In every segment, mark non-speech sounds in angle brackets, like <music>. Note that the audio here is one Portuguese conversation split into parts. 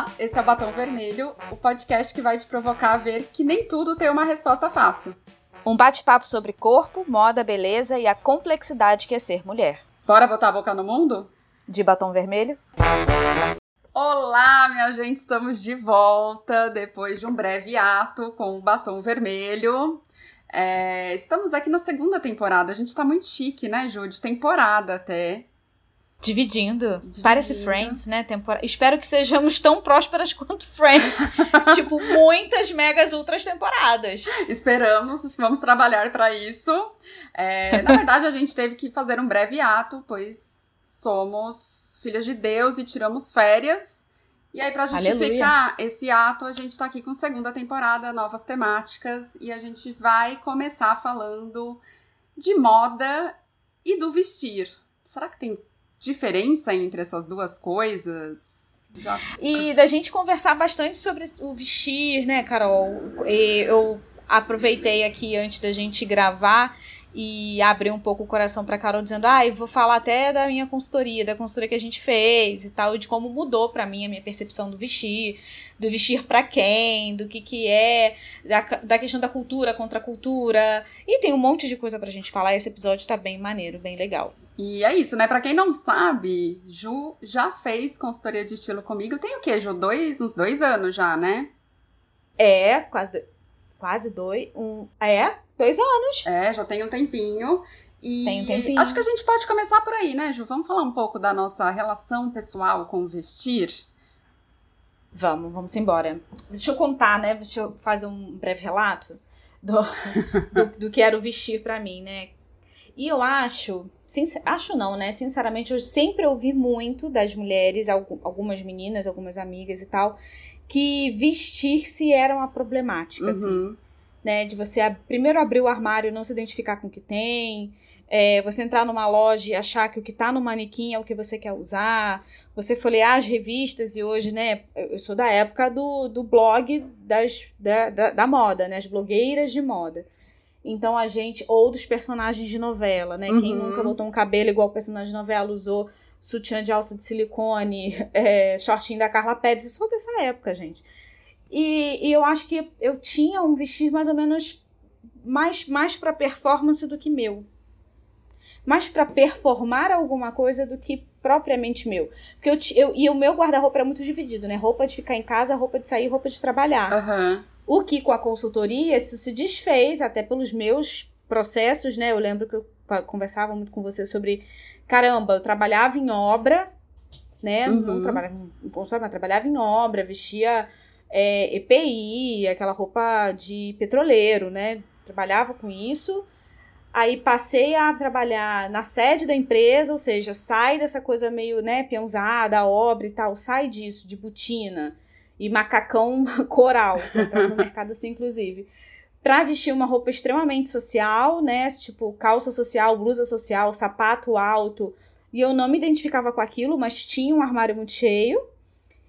Olá, esse é o Batom Vermelho, o podcast que vai te provocar a ver que nem tudo tem uma resposta fácil. Um bate-papo sobre corpo, moda, beleza e a complexidade que é ser mulher. Bora botar a boca no mundo? De batom vermelho? Olá, minha gente, estamos de volta depois de um breve ato com o batom vermelho. É, estamos aqui na segunda temporada. A gente tá muito chique, né, Ju? De temporada até. Dividindo. Dividindo. Parece Friends, né? Tempora... Espero que sejamos tão prósperas <laughs> quanto Friends. <laughs> tipo, muitas megas ultras temporadas. Esperamos, vamos trabalhar para isso. É, na verdade, a gente teve que fazer um breve ato, pois somos filhas de Deus e tiramos férias. E aí, para justificar Aleluia. esse ato, a gente tá aqui com segunda temporada, novas temáticas, e a gente vai começar falando de moda e do vestir. Será que tem diferença entre essas duas coisas? E da gente conversar bastante sobre o vestir, né, Carol? Eu aproveitei aqui antes da gente gravar e abrir um pouco o coração para Carol dizendo: "Ah, eu vou falar até da minha consultoria, da consultoria que a gente fez e tal, e de como mudou para mim a minha percepção do vestir, do vestir para quem, do que que é, da, da questão da cultura contra a cultura. E tem um monte de coisa pra gente falar, esse episódio tá bem maneiro, bem legal. E é isso, né? Para quem não sabe, Ju já fez consultoria de estilo comigo. Tem o quê, Ju? Dois, uns dois anos já, né? É, quase dois, quase dois, um, é, Dois anos. É, já tem um tempinho. E tem um tempinho. acho que a gente pode começar por aí, né, Ju? Vamos falar um pouco da nossa relação pessoal com o vestir? Vamos, vamos embora. Deixa eu contar, né? Deixa eu fazer um breve relato do, <laughs> do, do que era o vestir para mim, né? E eu acho, acho não, né? Sinceramente, eu sempre ouvi muito das mulheres, algumas meninas, algumas amigas e tal, que vestir-se era uma problemática, assim. uhum. assim né? De você ab primeiro abrir o armário e não se identificar com o que tem. É, você entrar numa loja e achar que o que está no manequim é o que você quer usar. Você folhear as revistas e hoje, né? Eu sou da época do, do blog das, da, da, da moda, né? As blogueiras de moda. Então a gente. Ou dos personagens de novela, né? Uhum. Quem nunca botou um cabelo igual o personagem de novela usou sutiã de alça de silicone, <laughs> é, shortinho da Carla Pérez. Eu sou dessa época, gente. E, e eu acho que eu tinha um vestir mais ou menos mais, mais para performance do que meu. Mais para performar alguma coisa do que propriamente meu. Porque eu, eu e o meu guarda-roupa era muito dividido, né? Roupa de ficar em casa, roupa de sair, roupa de trabalhar. Uhum. O que com a consultoria isso se desfez até pelos meus processos, né? Eu lembro que eu conversava muito com você sobre caramba, eu trabalhava em obra, né? Uhum. Não trabalhava em consultório, mas trabalhava em obra, vestia é, EPI, aquela roupa de petroleiro, né? Trabalhava com isso. Aí passei a trabalhar na sede da empresa, ou seja, sai dessa coisa meio, né, peãozada, obra e tal, sai disso, de botina e macacão <laughs> coral, no <laughs> mercado assim, inclusive, para vestir uma roupa extremamente social, né, tipo calça social, blusa social, sapato alto, e eu não me identificava com aquilo, mas tinha um armário muito cheio,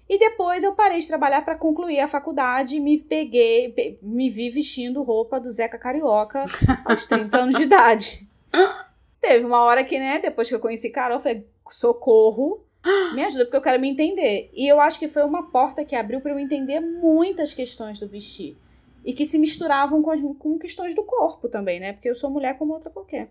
e depois eu parei de trabalhar para concluir a faculdade e me peguei, me vi vestindo roupa do Zeca Carioca aos 30 anos de idade. Teve uma hora que, né, depois que eu conheci Carol, eu falei, socorro, me ajuda, porque eu quero me entender. E eu acho que foi uma porta que abriu para eu entender muitas questões do vestir. E que se misturavam com, as, com questões do corpo também, né? Porque eu sou mulher como outra qualquer.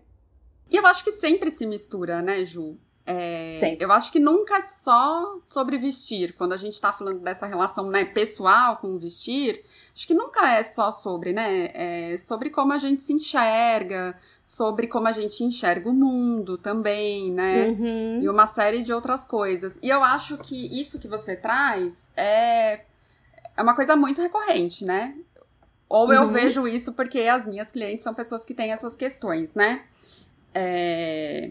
E eu acho que sempre se mistura, né, Ju? É, eu acho que nunca é só sobre vestir. Quando a gente está falando dessa relação né, pessoal com o vestir, acho que nunca é só sobre, né? É sobre como a gente se enxerga, sobre como a gente enxerga o mundo também, né? Uhum. E uma série de outras coisas. E eu acho que isso que você traz é, é uma coisa muito recorrente, né? Ou uhum. eu vejo isso porque as minhas clientes são pessoas que têm essas questões, né? É,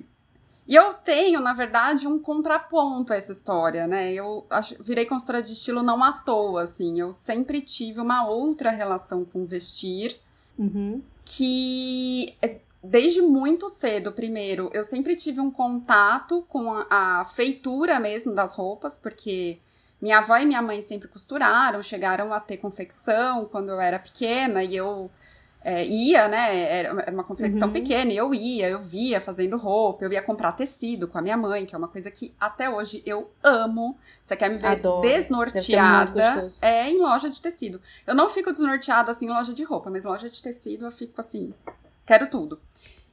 e eu tenho, na verdade, um contraponto a essa história, né? Eu virei consultora de estilo não à toa, assim. Eu sempre tive uma outra relação com vestir uhum. que é, desde muito cedo, primeiro, eu sempre tive um contato com a, a, feitura mesmo das roupas, porque minha avó e minha mãe sempre costuraram, chegaram a ter confecção quando eu era pequena e eu é, ia, né? Era uma confecção uhum. pequena, e eu ia, eu via fazendo roupa, eu ia comprar tecido com a minha mãe, que é uma coisa que até hoje eu amo. Você quer me ver Adoro. desnorteada? É em loja de tecido. Eu não fico desnorteada assim em loja de roupa, mas em loja de tecido eu fico assim, quero tudo.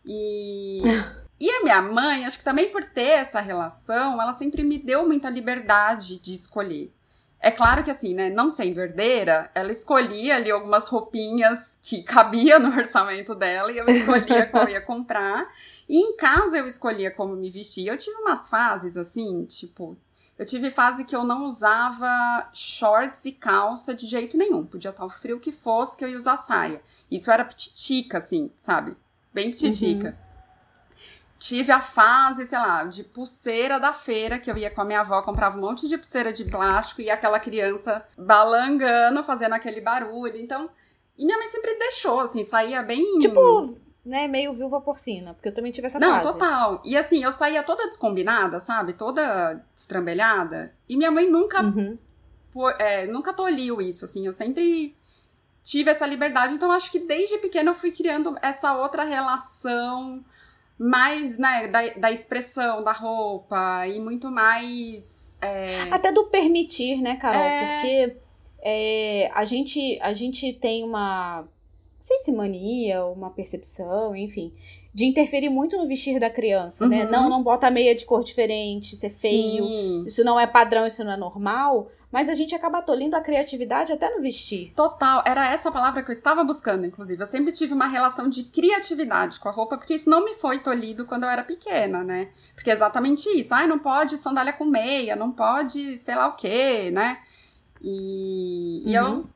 E. <laughs> E a minha mãe, acho que também por ter essa relação, ela sempre me deu muita liberdade de escolher. É claro que assim, né, não sendo herdeira, ela escolhia ali algumas roupinhas que <laughs> cabia no orçamento dela e eu escolhia qual ia comprar. E em casa eu escolhia como me vestir. Eu tive umas fases assim, tipo, eu tive fase que eu não usava shorts e calça de jeito nenhum. Podia estar o frio que fosse que eu ia usar saia. Isso era pititica, assim, sabe? Bem pititica. Uhum. Tive a fase, sei lá, de pulseira da feira, que eu ia com a minha avó, comprava um monte de pulseira de plástico e aquela criança balangando, fazendo aquele barulho. Então, e minha mãe sempre deixou, assim, saía bem. Tipo, né, meio viúva porcina, porque eu também tive essa Não, fase. Não, total. E assim, eu saía toda descombinada, sabe? Toda estrambelhada. E minha mãe nunca. Uhum. É, nunca toliu isso, assim. Eu sempre tive essa liberdade. Então, acho que desde pequena eu fui criando essa outra relação mais né, da, da expressão da roupa e muito mais. É... Até do permitir, né, Carol? É... Porque é, a, gente, a gente tem uma. Não sei se mania, uma percepção, enfim, de interferir muito no vestir da criança, né? uhum. né? Não, não bota meia de cor diferente, isso é feio, Sim. isso não é padrão, isso não é normal. Mas a gente acaba tolindo a criatividade até no vestir. Total, era essa palavra que eu estava buscando, inclusive. Eu sempre tive uma relação de criatividade com a roupa, porque isso não me foi tolhido quando eu era pequena, né? Porque é exatamente isso. Ai, não pode sandália com meia, não pode sei lá o quê, né? E, uhum. e eu uhum.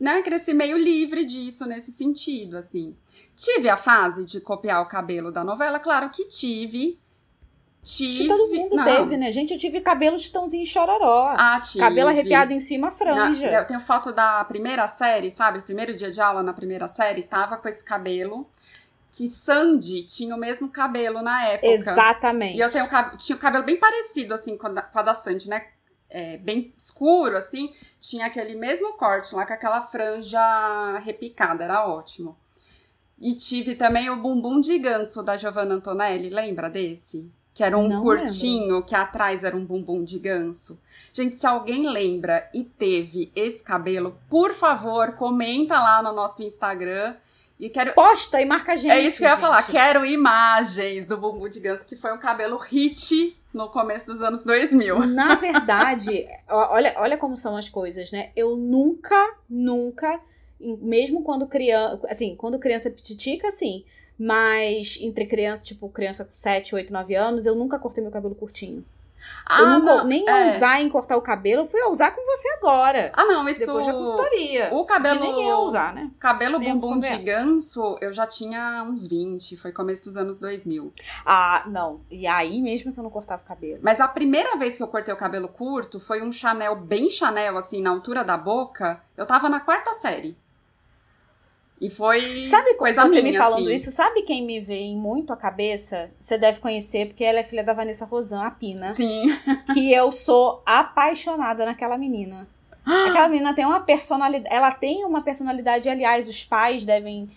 né, cresci meio livre disso nesse sentido, assim. Tive a fase de copiar o cabelo da novela? Claro que tive. Tive. todo mundo não. teve, né? Gente, eu tive cabelo chitãozinho chororó. Ah, tive. Cabelo arrepiado em cima, franja. Na, eu tenho foto da primeira série, sabe? Primeiro dia de aula na primeira série, tava com esse cabelo. Que Sandy tinha o mesmo cabelo na época. Exatamente. E eu tenho, tinha o cabelo bem parecido, assim, com a, com a da Sandy, né? É, bem escuro, assim. Tinha aquele mesmo corte lá, com aquela franja repicada. Era ótimo. E tive também o bumbum de ganso da Giovanna Antonelli, lembra desse? Que era um Não curtinho, lembro. que atrás era um bumbum de ganso. Gente, se alguém lembra e teve esse cabelo, por favor, comenta lá no nosso Instagram. E quero... Posta e marca a gente. É isso que eu ia gente. falar. Quero imagens do bumbum de ganso, que foi um cabelo hit no começo dos anos 2000. <laughs> Na verdade, olha, olha como são as coisas, né? Eu nunca, nunca, mesmo quando criança, assim, quando criança pititica, assim, mas entre criança, tipo, criança com 7, 8, 9 anos, eu nunca cortei meu cabelo curtinho. Ah, eu nunca, não, nem é. ousar em cortar o cabelo, eu fui ousar com você agora. Ah, não, isso. Depois da consultoria. O cabelo. Que nem ia usar, né? Cabelo nem bumbum de ganso, eu já tinha uns 20, foi começo dos anos 2000. Ah, não. E aí mesmo que eu não cortava o cabelo. Mas a primeira vez que eu cortei o cabelo curto foi um Chanel bem Chanel, assim, na altura da boca. Eu tava na quarta série. E foi sabe coisa você minha, me falando assim. isso, sabe quem me vem muito à cabeça? Você deve conhecer, porque ela é filha da Vanessa Rosan, a Pina. Sim. <laughs> Que eu sou apaixonada naquela menina. <gasps> Aquela menina tem uma personalidade, ela tem uma personalidade, aliás, os pais devem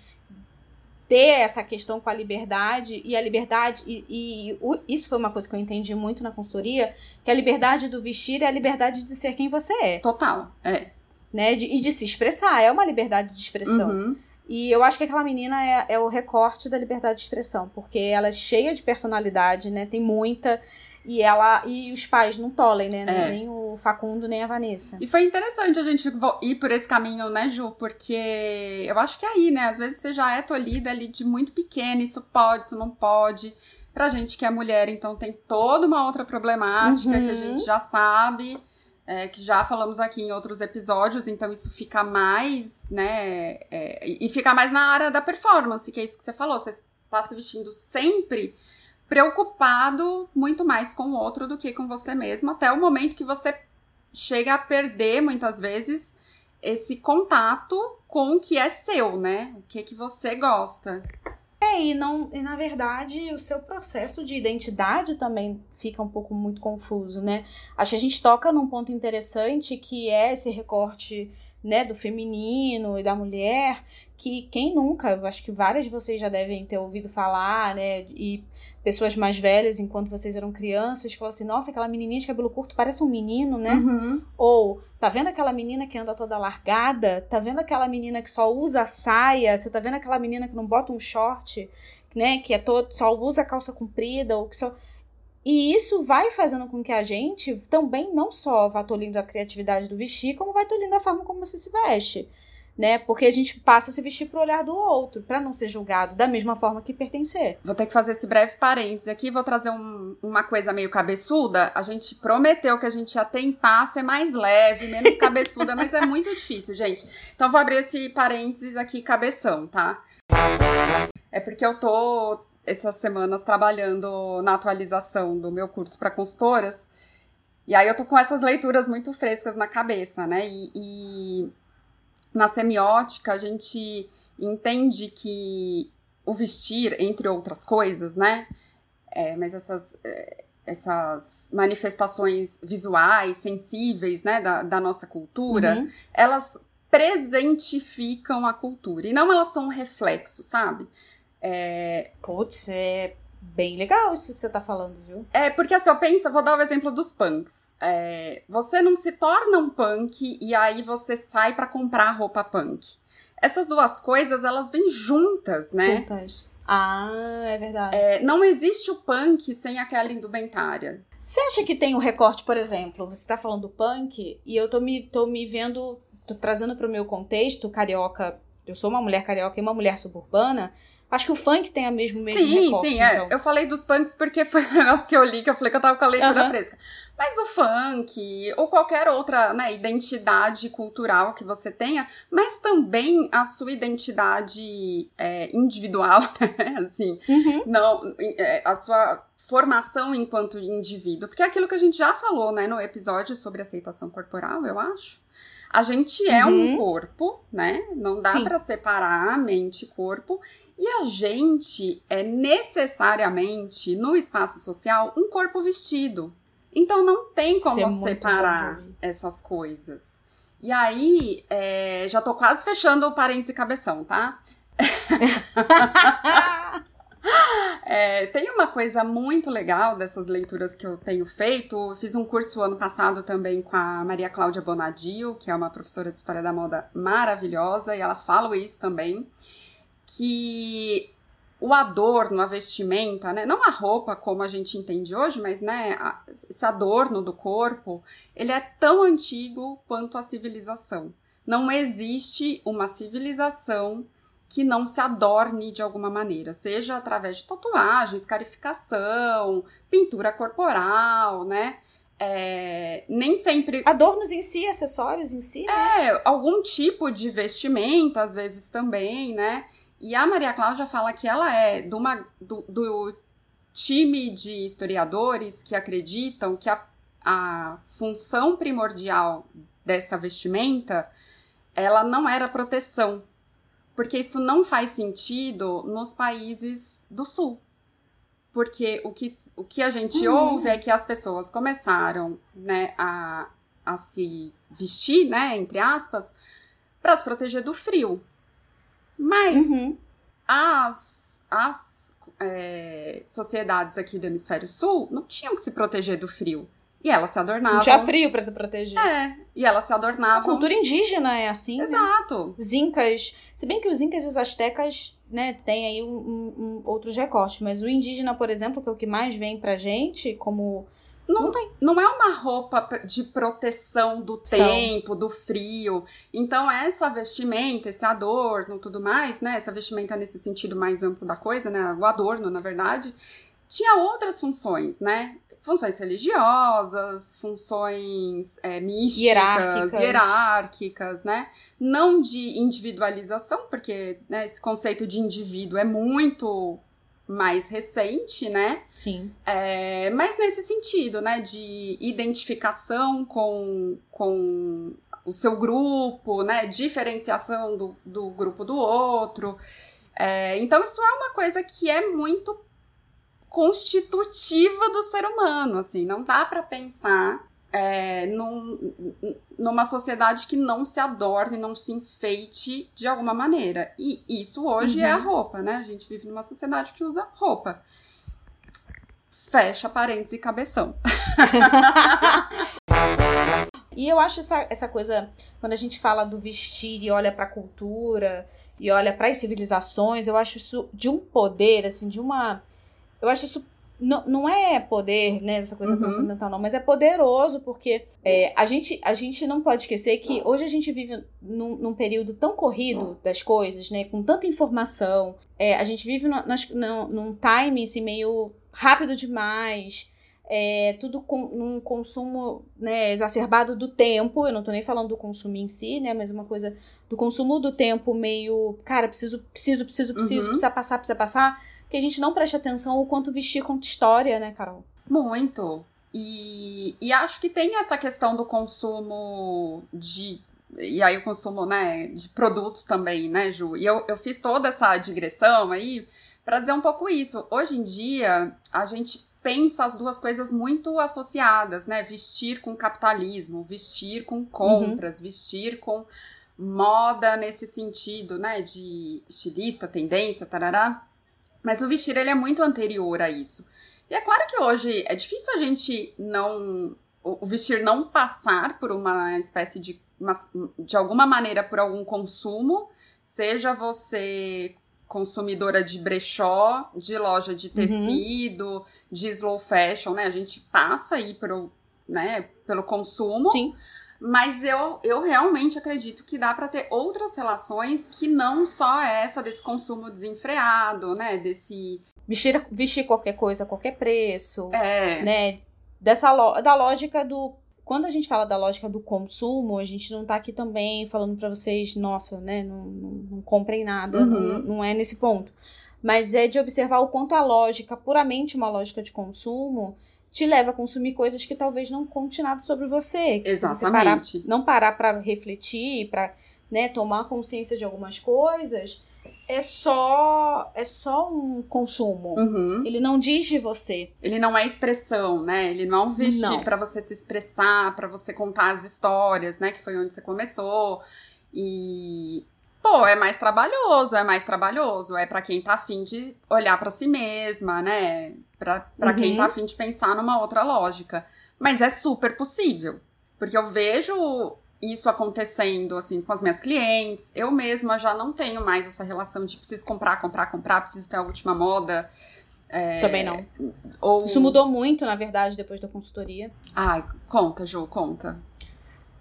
ter essa questão com a liberdade e a liberdade e, e o, isso foi uma coisa que eu entendi muito na consultoria que a liberdade do vestir é a liberdade de ser quem você é total é né de, e de se expressar é uma liberdade de expressão uhum. E eu acho que aquela menina é, é o recorte da liberdade de expressão, porque ela é cheia de personalidade, né? Tem muita. E ela e os pais não tolem, né? É. Nem o Facundo, nem a Vanessa. E foi interessante a gente ir por esse caminho, né, Ju? Porque eu acho que é aí, né? Às vezes você já é tolhida ali de muito pequena, isso pode, isso não pode. Pra gente que é mulher, então tem toda uma outra problemática uhum. que a gente já sabe é, que já falamos aqui em outros episódios, então isso fica mais, né, é, e fica mais na área da performance, que é isso que você falou, você tá se vestindo sempre preocupado muito mais com o outro do que com você mesmo, até o momento que você chega a perder, muitas vezes, esse contato com o que é seu, né, o que que você gosta. É, e, não, e na verdade o seu processo de identidade também fica um pouco muito confuso, né? Acho que a gente toca num ponto interessante que é esse recorte né, do feminino e da mulher, que quem nunca, acho que várias de vocês já devem ter ouvido falar, né, e pessoas mais velhas, enquanto vocês eram crianças, falam assim, nossa, aquela menininha de cabelo curto parece um menino, né? Uhum. Ou, tá vendo aquela menina que anda toda largada? Tá vendo aquela menina que só usa saia? Você tá vendo aquela menina que não bota um short, né, que é todo, só usa calça comprida, ou que só... E isso vai fazendo com que a gente também não só vá tolindo a criatividade do vestir, como vai tolindo a forma como você se veste. Né? Porque a gente passa a se vestir pro olhar do outro, para não ser julgado da mesma forma que pertencer. Vou ter que fazer esse breve parênteses aqui, vou trazer um, uma coisa meio cabeçuda. A gente prometeu que a gente ia tentar ser mais leve, menos <laughs> cabeçuda, mas é muito difícil, gente. Então vou abrir esse parênteses aqui, cabeção, tá? É porque eu tô essas semanas trabalhando na atualização do meu curso para consultoras. E aí eu tô com essas leituras muito frescas na cabeça, né? E, e na semiótica a gente entende que o vestir, entre outras coisas, né? É, mas essas, é, essas manifestações visuais, sensíveis, né, da, da nossa cultura, uhum. elas presentificam a cultura. E não elas são um reflexo, sabe? É... Putz, é bem legal isso que você tá falando, viu? É, porque assim, eu penso, vou dar o exemplo dos punks. É, você não se torna um punk e aí você sai para comprar roupa punk. Essas duas coisas, elas vêm juntas, né? Juntas. Ah, é verdade. É, não existe o punk sem aquela indumentária. Você acha que tem um recorte, por exemplo, você tá falando do punk e eu tô me, tô me vendo, tô trazendo pro meu contexto carioca, eu sou uma mulher carioca e uma mulher suburbana, Acho que o funk tem a mesmo mesmo Sim, recorte, sim, é. Então. Eu falei dos punks porque foi o <laughs> negócio que eu li, que eu falei que eu tava com a leitura uhum. fresca. Mas o funk, ou qualquer outra né, identidade cultural que você tenha, mas também a sua identidade é, individual, <laughs> né? Assim, uhum. não, é, a sua formação enquanto indivíduo. Porque é aquilo que a gente já falou, né, no episódio sobre aceitação corporal, eu acho. A gente é uhum. um corpo, né? Não dá para separar mente e corpo. E a gente é necessariamente, no espaço social, um corpo vestido. Então não tem como é separar essas coisas. E aí, é, já tô quase fechando o parênteses e cabeção, tá? <laughs> é, tem uma coisa muito legal dessas leituras que eu tenho feito. Eu fiz um curso ano passado também com a Maria Cláudia Bonadio, que é uma professora de História da Moda maravilhosa, e ela fala isso também que o adorno, a vestimenta, né, não a roupa como a gente entende hoje, mas né, esse adorno do corpo, ele é tão antigo quanto a civilização. Não existe uma civilização que não se adorne de alguma maneira, seja através de tatuagens, carificação, pintura corporal, né? É, nem sempre. Adornos em si, acessórios em si? Né? É, algum tipo de vestimenta, às vezes também, né? E a Maria Cláudia fala que ela é do, uma, do, do time de historiadores que acreditam que a, a função primordial dessa vestimenta ela não era proteção, porque isso não faz sentido nos países do sul. Porque o que, o que a gente uhum. ouve é que as pessoas começaram né, a, a se vestir, né, entre aspas, para se proteger do frio. Mas uhum. as, as é, sociedades aqui do hemisfério sul não tinham que se proteger do frio. E elas se adornavam. Não tinha frio para se proteger. É, e elas se adornavam. A cultura indígena é assim. Né? Exato. Né? Os incas. Se bem que os incas e os astecas, né, tem aí um, um, um, outros recortes, mas o indígena, por exemplo, que é o que mais vem pra gente como não, não, não, é uma roupa de proteção do São. tempo, do frio. Então, essa vestimenta, esse adorno, tudo mais, né? Essa vestimenta nesse sentido mais amplo da coisa, né? O adorno, na verdade, tinha outras funções, né? Funções religiosas, funções é, místicas, hierárquicas. hierárquicas, né? Não de individualização, porque né, esse conceito de indivíduo é muito mais recente, né? Sim. É, mas nesse sentido, né, de identificação com, com o seu grupo, né, diferenciação do, do grupo do outro. É, então, isso é uma coisa que é muito constitutiva do ser humano, assim, não dá para pensar é, num, numa sociedade que não se adorne, não se enfeite de alguma maneira. E isso hoje uhum. é a uhum. roupa, né? A gente vive numa sociedade que usa roupa. Fecha parênteses e cabeção. <laughs> e eu acho essa, essa coisa, quando a gente fala do vestir e olha para a cultura e olha para as civilizações, eu acho isso de um poder, assim, de uma. Eu acho isso não, não é poder, né, essa coisa uhum. transcendental não, mas é poderoso porque é, a, gente, a gente não pode esquecer que hoje a gente vive num, num período tão corrido das coisas, né, com tanta informação, é, a gente vive no, no, num time assim, meio rápido demais, é, tudo com num consumo né, exacerbado do tempo, eu não tô nem falando do consumo em si, né, mas uma coisa do consumo do tempo meio, cara, preciso, preciso, preciso, preciso, uhum. precisa passar, precisa passar, que a gente não presta atenção o quanto vestir conta história, né, Carol? Muito. E, e acho que tem essa questão do consumo de. E aí o consumo, né, de produtos também, né, Ju? E eu, eu fiz toda essa digressão aí para dizer um pouco isso. Hoje em dia, a gente pensa as duas coisas muito associadas, né? Vestir com capitalismo, vestir com compras, uhum. vestir com moda nesse sentido, né? De estilista, tendência, tarará. Mas o vestir ele é muito anterior a isso. E é claro que hoje é difícil a gente não o vestir não passar por uma espécie de de alguma maneira por algum consumo, seja você consumidora de brechó, de loja de uhum. tecido, uhum. de slow fashion, né? A gente passa aí pelo, né, pelo consumo. Sim. Mas eu, eu realmente acredito que dá para ter outras relações que não só essa desse consumo desenfreado, né? Desse. Vestir, vestir qualquer coisa a qualquer preço. É. Né? Dessa da lógica do. Quando a gente fala da lógica do consumo, a gente não tá aqui também falando para vocês, nossa, né? Não, não, não comprem nada. Uhum. Não, não é nesse ponto. Mas é de observar o quanto a lógica, puramente uma lógica de consumo, te leva a consumir coisas que talvez não conte nada sobre você. Exatamente. Você parar, não parar para refletir, para né, tomar consciência de algumas coisas, é só é só um consumo. Uhum. Ele não diz de você. Ele não é expressão, né? Ele não é um vestir para você se expressar, para você contar as histórias, né? Que foi onde você começou. E pô, é mais trabalhoso, é mais trabalhoso. É para quem tá afim de olhar para si mesma, né? Pra, pra uhum. quem tá afim de pensar numa outra lógica. Mas é super possível. Porque eu vejo isso acontecendo, assim, com as minhas clientes. Eu mesma já não tenho mais essa relação de preciso comprar, comprar, comprar, preciso ter a última moda. É, Também não. Ou... Isso mudou muito, na verdade, depois da consultoria. Ai, conta, Ju, conta.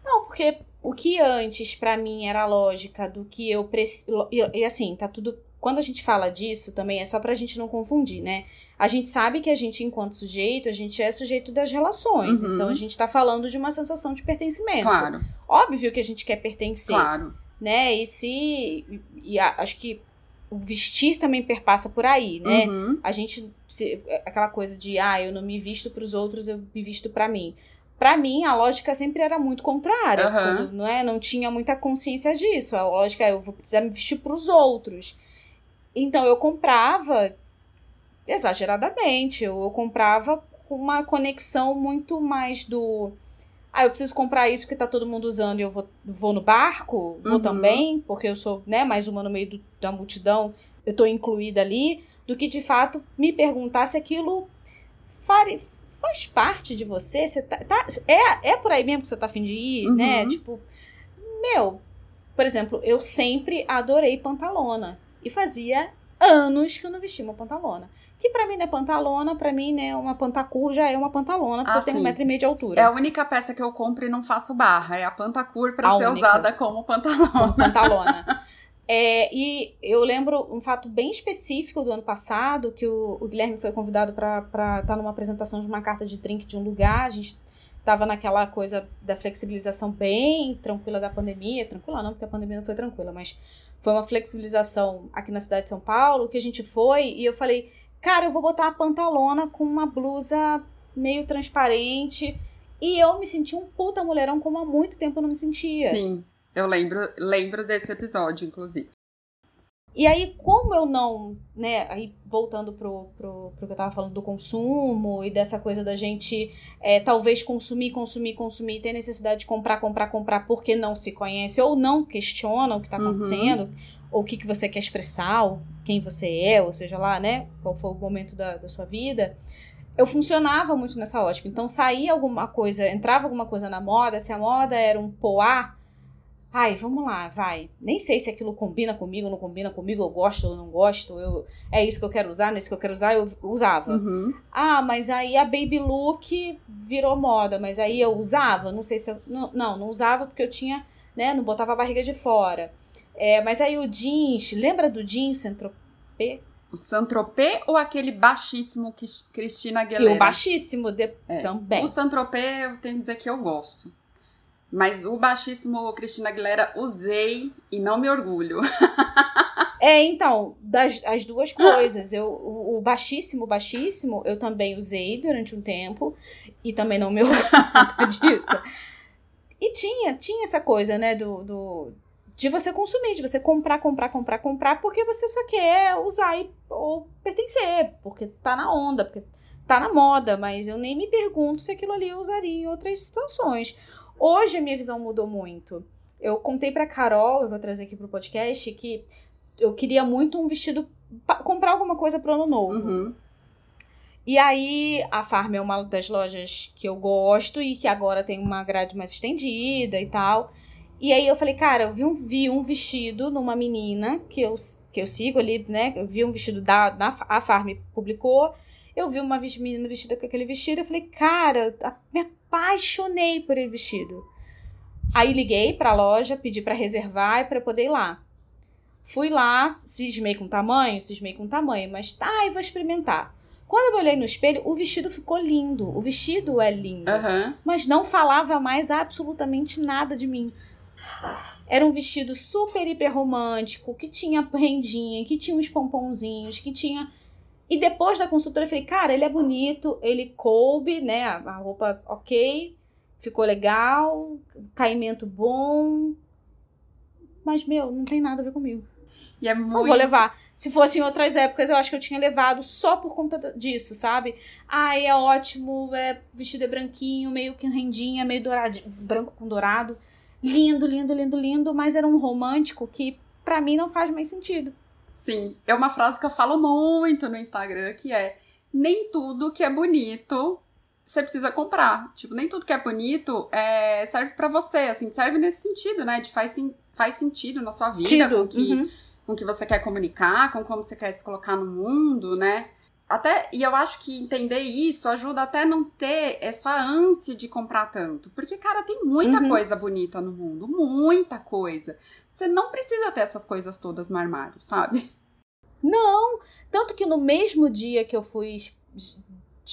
Não, porque o que antes para mim era a lógica do que eu preciso. E, assim, tá tudo. Quando a gente fala disso também é só pra gente não confundir, né? A gente sabe que a gente, enquanto sujeito, a gente é sujeito das relações. Uhum. Então a gente tá falando de uma sensação de pertencimento. Claro. Óbvio que a gente quer pertencer. Claro. Né? E se. E, a, acho que o vestir também perpassa por aí, né? Uhum. A gente. Se, aquela coisa de, ah, eu não me visto pros outros, eu me visto para mim para mim, a lógica sempre era muito contrária. Uhum. Quando, não, é, não tinha muita consciência disso. A lógica é, eu vou precisar me vestir para os outros. Então, eu comprava exageradamente. Eu, eu comprava com uma conexão muito mais do... Ah, eu preciso comprar isso porque tá todo mundo usando e eu vou, vou no barco? Vou uhum. também, porque eu sou né, mais uma no meio do, da multidão. Eu tô incluída ali. Do que, de fato, me perguntar se aquilo faria faz parte de você, você tá, tá, é, é por aí mesmo que você tá afim de ir, né? uhum. né? Tipo, meu, por exemplo, eu sempre adorei pantalona. E fazia anos que eu não vestia uma pantalona. Que pra mim não é pantalona, pra mim, né, uma pantacur já é uma pantalona, porque ah, eu tenho um metro e meio de altura. É a única peça que eu compro e não faço barra, é a pantacur pra a ser única. usada como pantalona. Como pantalona. É, e eu lembro um fato bem específico do ano passado, que o, o Guilherme foi convidado para estar tá numa apresentação de uma carta de drink de um lugar. A gente estava naquela coisa da flexibilização bem tranquila da pandemia. Tranquila não, porque a pandemia não foi tranquila, mas foi uma flexibilização aqui na cidade de São Paulo, que a gente foi, e eu falei, cara, eu vou botar a pantalona com uma blusa meio transparente. E eu me senti um puta mulherão como há muito tempo eu não me sentia. Sim. Eu lembro, lembro desse episódio, inclusive. E aí, como eu não, né, aí voltando pro, pro, pro que eu tava falando do consumo e dessa coisa da gente é, talvez consumir, consumir, consumir, ter necessidade de comprar, comprar, comprar porque não se conhece ou não questiona o que tá uhum. acontecendo, uhum. ou o que, que você quer expressar, ou quem você é, ou seja lá, né, qual foi o momento da, da sua vida, eu funcionava muito nessa ótica. Então, saía alguma coisa, entrava alguma coisa na moda, se a moda era um poá, Ai, vamos lá, vai. Nem sei se aquilo combina comigo, não combina comigo, eu gosto ou não gosto, eu, é isso que eu quero usar, nesse que eu quero usar, eu usava. Uhum. Ah, mas aí a baby look virou moda, mas aí eu usava, não sei se eu, não, não, não usava porque eu tinha, né, não botava a barriga de fora. É, mas aí o jeans, lembra do jeans Saint-Tropez? O Saint-Tropez ou aquele baixíssimo que Cristina Aguilera? E o baixíssimo de, é. também. O Saint-Tropez, eu tenho que dizer que eu gosto. Mas o baixíssimo Cristina Aguilera usei e não me orgulho. <laughs> É, então, das, as duas coisas. Eu, o, o, baixíssimo, baixíssimo, eu também usei durante um tempo e também não me orgulho <laughs> disso. E tinha, tinha essa coisa, né, do, do, de você consumir, de você comprar, comprar, comprar, comprar, porque você só quer usar e, ou pertencer, porque tá na onda, porque tá na moda, mas eu nem me pergunto se aquilo ali eu usaria em outras situações. Hoje a minha visão mudou muito. Eu contei pra Carol, eu vou trazer aqui pro podcast, que eu queria muito um vestido, comprar alguma coisa pro ano novo. Uhum. E aí, a Farm é uma das lojas que eu gosto e que agora tem uma grade mais estendida e tal. E aí eu falei, cara, eu vi um, vi um vestido numa menina que eu, que eu sigo ali, né? Eu vi um vestido da, da a Farm publicou. Eu vi uma menina vestida com aquele vestido. Eu falei, cara, me apaixonei por aquele vestido. Aí liguei para a loja, pedi para reservar e para poder ir lá. Fui lá, cismei com tamanho, cismei com tamanho, mas tá, e vou experimentar. Quando eu olhei no espelho, o vestido ficou lindo. O vestido é lindo. Uhum. Mas não falava mais absolutamente nada de mim. Era um vestido super, hiper romântico, que tinha rendinha, que tinha uns pomponzinhos, que tinha e depois da consultora eu falei, cara, ele é bonito, ele coube, né? A, roupa ok, ficou legal, caimento bom. Mas, meu, não tem nada a ver comigo. E é muito... Não vou levar. Se fosse em outras épocas, eu acho que eu tinha levado só por conta disso, sabe? Ai, é ótimo, é vestido é branquinho, meio que rendinha, meio dourado, branco com dourado. Lindo, lindo, lindo, lindo, mas era um romântico que para mim não faz mais sentido. Sim, é uma frase que eu falo muito no Instagram, que é nem tudo que é bonito você precisa comprar. Tipo, nem tudo que é bonito é, serve para você, assim, serve nesse sentido, né? De faz, faz sentido na sua vida, com que, uhum. com que você quer comunicar, com como você quer se colocar no mundo, né? Até, e eu acho que entender isso ajuda até não ter essa ânsia de comprar tanto. Porque, cara, tem muita uhum. coisa bonita no mundo, muita coisa. Você não precisa ter essas coisas todas no armário, sabe? Não! Tanto que no mesmo dia que eu fui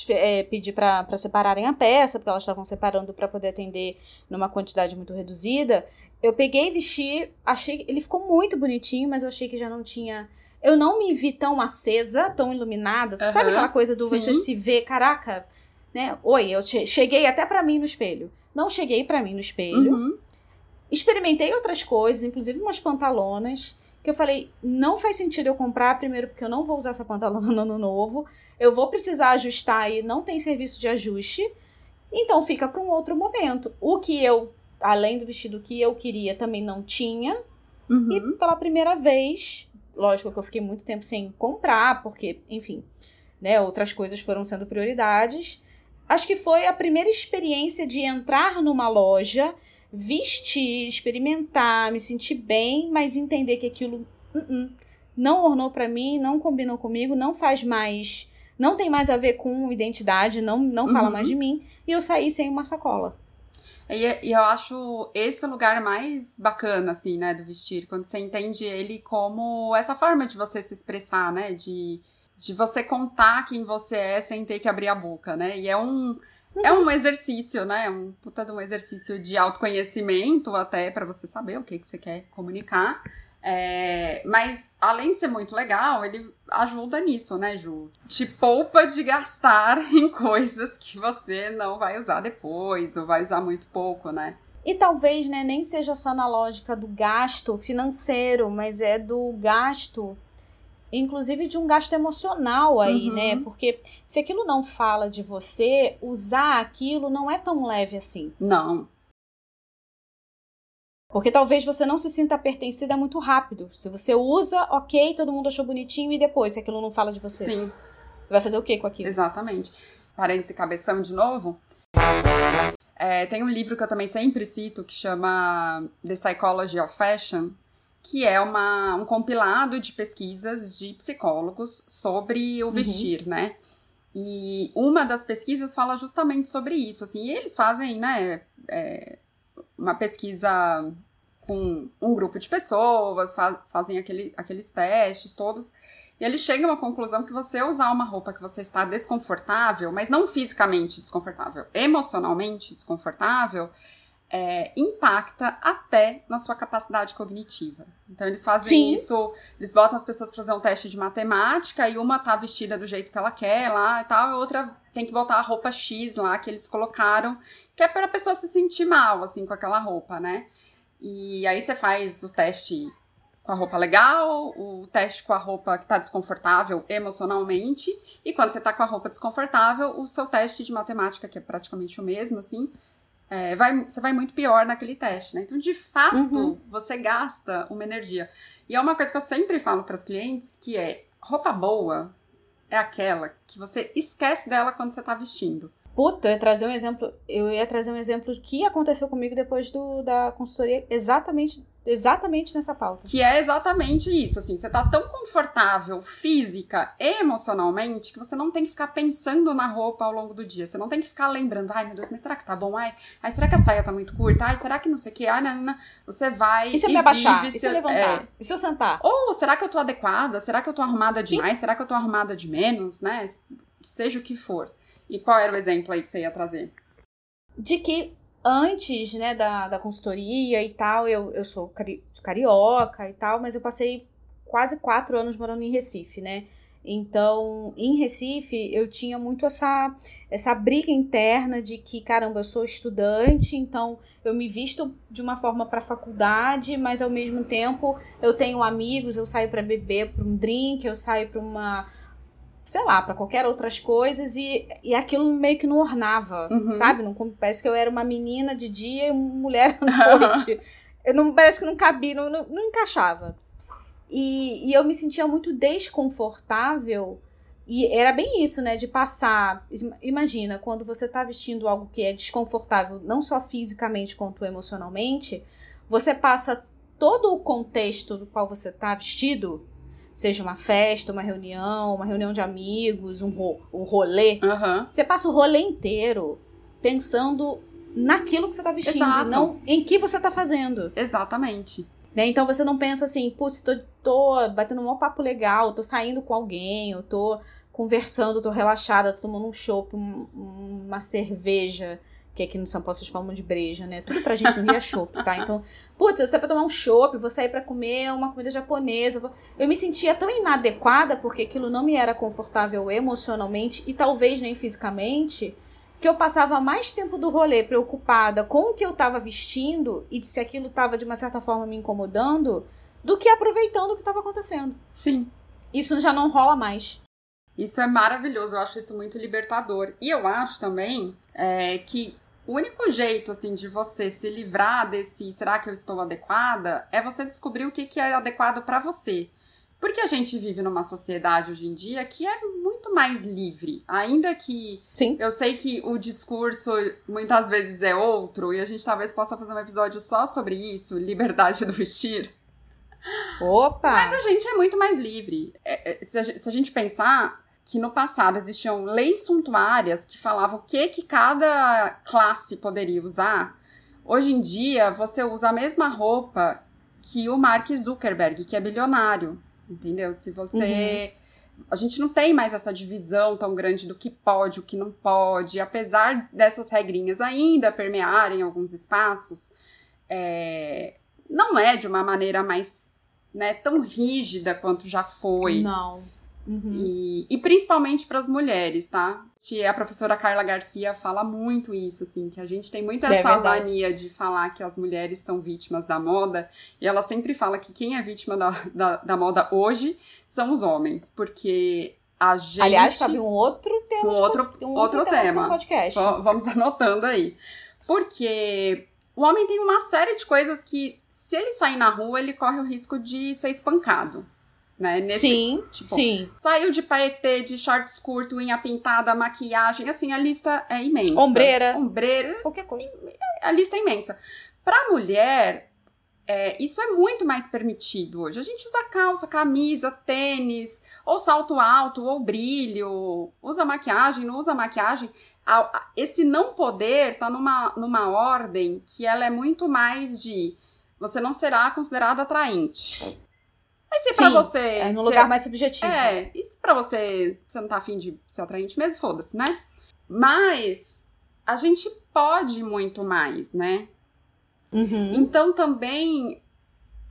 é, pedir para separarem a peça, porque elas estavam separando para poder atender numa quantidade muito reduzida, eu peguei e vesti, achei ele ficou muito bonitinho, mas eu achei que já não tinha eu não me vi tão acesa, tão iluminada. Uhum, Sabe aquela coisa do sim. você se ver, caraca, né? Oi, eu cheguei até para mim no espelho. Não cheguei para mim no espelho. Uhum. Experimentei outras coisas, inclusive umas pantalonas, que eu falei, não faz sentido eu comprar, primeiro porque eu não vou usar essa pantalona no ano novo. Eu vou precisar ajustar e não tem serviço de ajuste. Então fica para um outro momento. O que eu, além do vestido que eu queria, também não tinha. Uhum. E pela primeira vez, lógico que eu fiquei muito tempo sem comprar, porque, enfim, né, outras coisas foram sendo prioridades. Acho que foi a primeira experiência de entrar numa loja, vestir, experimentar, me sentir bem, mas entender que aquilo uh -uh, não ornou para mim, não combinou comigo, não faz mais, não tem mais a ver com identidade, não não fala uhum. mais de mim, e eu saí sem uma sacola. E, e, eu acho esse lugar mais bacana, assim, né, do vestir, quando você entende ele como essa forma de você se expressar, né, de, de você contar quem você é sem ter que abrir a boca, né, e é um, é um exercício, né, um puta de um exercício de autoconhecimento até para você saber o que, que você quer comunicar, é, mas, além de ser muito legal, ele ajuda nisso, né, Ju? Te poupa de gastar <laughs> em coisas que você não vai usar depois, ou vai usar muito pouco, né? E talvez né, nem seja só na lógica do gasto financeiro, mas é do gasto, inclusive de um gasto emocional aí, uhum. né? Porque se aquilo não fala de você, usar aquilo não é tão leve assim. Não. Porque talvez você não se sinta pertencida muito rápido. Se você usa, ok, todo mundo achou bonitinho, e depois, se aquilo não fala de você? Sim. Você vai fazer o que com aquilo? Exatamente. Parêntese cabeção de novo. É, tem um livro que eu também sempre cito que chama The Psychology of Fashion, que é uma, um compilado de pesquisas de psicólogos sobre o uhum. vestir, né? E uma das pesquisas fala justamente sobre isso, assim, eles fazem, né, é, uma pesquisa com um grupo de pessoas, fa fazem aquele, aqueles testes todos, e eles chegam à conclusão que você usar uma roupa que você está desconfortável, mas não fisicamente desconfortável, emocionalmente desconfortável, é, impacta até na sua capacidade cognitiva. Então eles fazem Sim. isso, eles botam as pessoas para fazer um teste de matemática e uma tá vestida do jeito que ela quer lá e tal, a outra tem que botar a roupa X lá que eles colocaram, que é para a pessoa se sentir mal assim com aquela roupa, né? E aí você faz o teste com a roupa legal, o teste com a roupa que tá desconfortável emocionalmente, e quando você tá com a roupa desconfortável, o seu teste de matemática, que é praticamente o mesmo, assim, é, vai, você vai muito pior naquele teste, né? Então, de fato, uhum. você gasta uma energia. E é uma coisa que eu sempre falo para as clientes, que é roupa boa é aquela que você esquece dela quando você tá vestindo. Puta, eu ia trazer um exemplo. Eu ia trazer um exemplo que aconteceu comigo depois do, da consultoria, exatamente, exatamente nessa pauta. Que é exatamente isso, assim, você tá tão confortável física e emocionalmente que você não tem que ficar pensando na roupa ao longo do dia. Você não tem que ficar lembrando, ai meu Deus, mas será que tá bom? Ai, ai será que a saia tá muito curta? Ai, será que não sei o que? Ai, não, não, Você vai. E se eu me abaixar? E se eu levantar? É... E se eu sentar? Ou será que eu tô adequada? Será que eu tô arrumada demais? Sim. Será que eu tô arrumada de menos, né? Seja o que for. E qual era o exemplo aí que você ia trazer? De que antes, né, da, da consultoria e tal, eu, eu sou cari carioca e tal, mas eu passei quase quatro anos morando em Recife, né? Então, em Recife, eu tinha muito essa, essa briga interna de que, caramba, eu sou estudante, então eu me visto de uma forma para faculdade, mas ao mesmo tempo eu tenho amigos, eu saio para beber para um drink, eu saio para uma sei lá, para qualquer outras coisas e, e aquilo meio que não ornava, uhum. sabe? Não, parece que eu era uma menina de dia e uma mulher à <laughs> noite. eu não, parece que não cabia, não, não, não encaixava. E, e eu me sentia muito desconfortável e era bem isso, né? De passar. Imagina, quando você tá vestindo algo que é desconfortável, não só fisicamente quanto emocionalmente, você passa todo o contexto do qual você tá vestido seja uma festa, uma reunião, uma reunião de amigos, um, ro um rolê, uhum. você passa o rolê inteiro pensando naquilo que você tá vestindo, Exato. não em que você tá fazendo. Exatamente. Né? Então você não pensa assim, putz, tô, tô batendo um papo legal, tô saindo com alguém, eu tô conversando, tô relaxada, tô tomando um chopp, um, uma cerveja que aqui no São Paulo vocês falam de breja, né? Tudo pra gente no Rio é chopp, tá? Então, putz, você pra tomar um chopp, vou sair pra comer uma comida japonesa. Eu me sentia tão inadequada porque aquilo não me era confortável emocionalmente e talvez nem fisicamente, que eu passava mais tempo do rolê preocupada com o que eu tava vestindo e se aquilo tava de uma certa forma me incomodando, do que aproveitando o que tava acontecendo. Sim. Isso já não rola mais. Isso é maravilhoso, eu acho isso muito libertador. E eu acho também é, que o único jeito, assim, de você se livrar desse será que eu estou adequada é você descobrir o que, que é adequado para você. Porque a gente vive numa sociedade hoje em dia que é muito mais livre. Ainda que Sim. eu sei que o discurso muitas vezes é outro, e a gente talvez possa fazer um episódio só sobre isso, liberdade do vestir. Opa! Mas a gente é muito mais livre. É, é, se, a, se a gente pensar, que no passado existiam leis suntuárias que falavam o que, que cada classe poderia usar, hoje em dia você usa a mesma roupa que o Mark Zuckerberg, que é bilionário, entendeu? Se você. Uhum. A gente não tem mais essa divisão tão grande do que pode, o que não pode, apesar dessas regrinhas ainda permearem alguns espaços, é... não é de uma maneira mais né, tão rígida quanto já foi. Não. Uhum. E, e, principalmente para as mulheres, tá? Que a professora Carla Garcia fala muito isso, assim, que a gente tem muito é essa é mania de falar que as mulheres são vítimas da moda, e ela sempre fala que quem é vítima da, da, da moda hoje são os homens, porque a gente... Aliás, cabe um outro tema. Um outro, um outro, outro tema. tema. Podcast. Vamos <laughs> anotando aí. Porque o homem tem uma série de coisas que, se ele sair na rua, ele corre o risco de ser espancado né? Nesse, sim, tipo, sim. Saiu de paetê, de shorts curto, unha pintada, maquiagem, assim, a lista é imensa. Ombreira. Ombreira. Qualquer coisa. A lista é imensa. Pra mulher, é, isso é muito mais permitido hoje. A gente usa calça, camisa, tênis, ou salto alto, ou brilho, usa maquiagem, não usa maquiagem. Esse não poder tá numa, numa ordem que ela é muito mais de você não será considerado atraente. Mas se Sim, pra você. É num lugar mais subjetivo. É, e se pra você você não tá afim de ser atraente mesmo, foda-se, né? Mas a gente pode muito mais, né? Uhum. Então também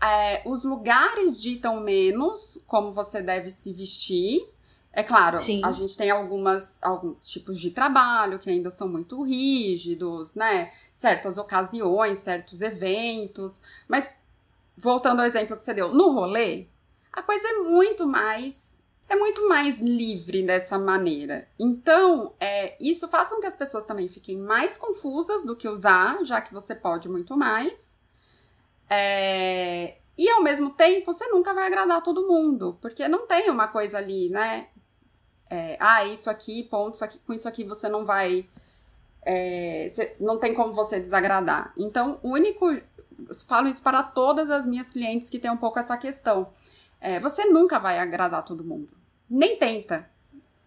é, os lugares ditam menos como você deve se vestir. É claro, Sim. a gente tem algumas, alguns tipos de trabalho que ainda são muito rígidos, né? Certas ocasiões, certos eventos. Mas, voltando ao exemplo que você deu, no rolê, a coisa é muito mais é muito mais livre dessa maneira. Então, é, isso faz com que as pessoas também fiquem mais confusas do que usar, já que você pode muito mais. É, e ao mesmo tempo, você nunca vai agradar todo mundo, porque não tem uma coisa ali, né? É, ah, isso aqui, ponto, isso aqui, com isso aqui você não vai. É, não tem como você desagradar. Então, o único. Falo isso para todas as minhas clientes que têm um pouco essa questão é, você nunca vai agradar todo mundo. Nem tenta.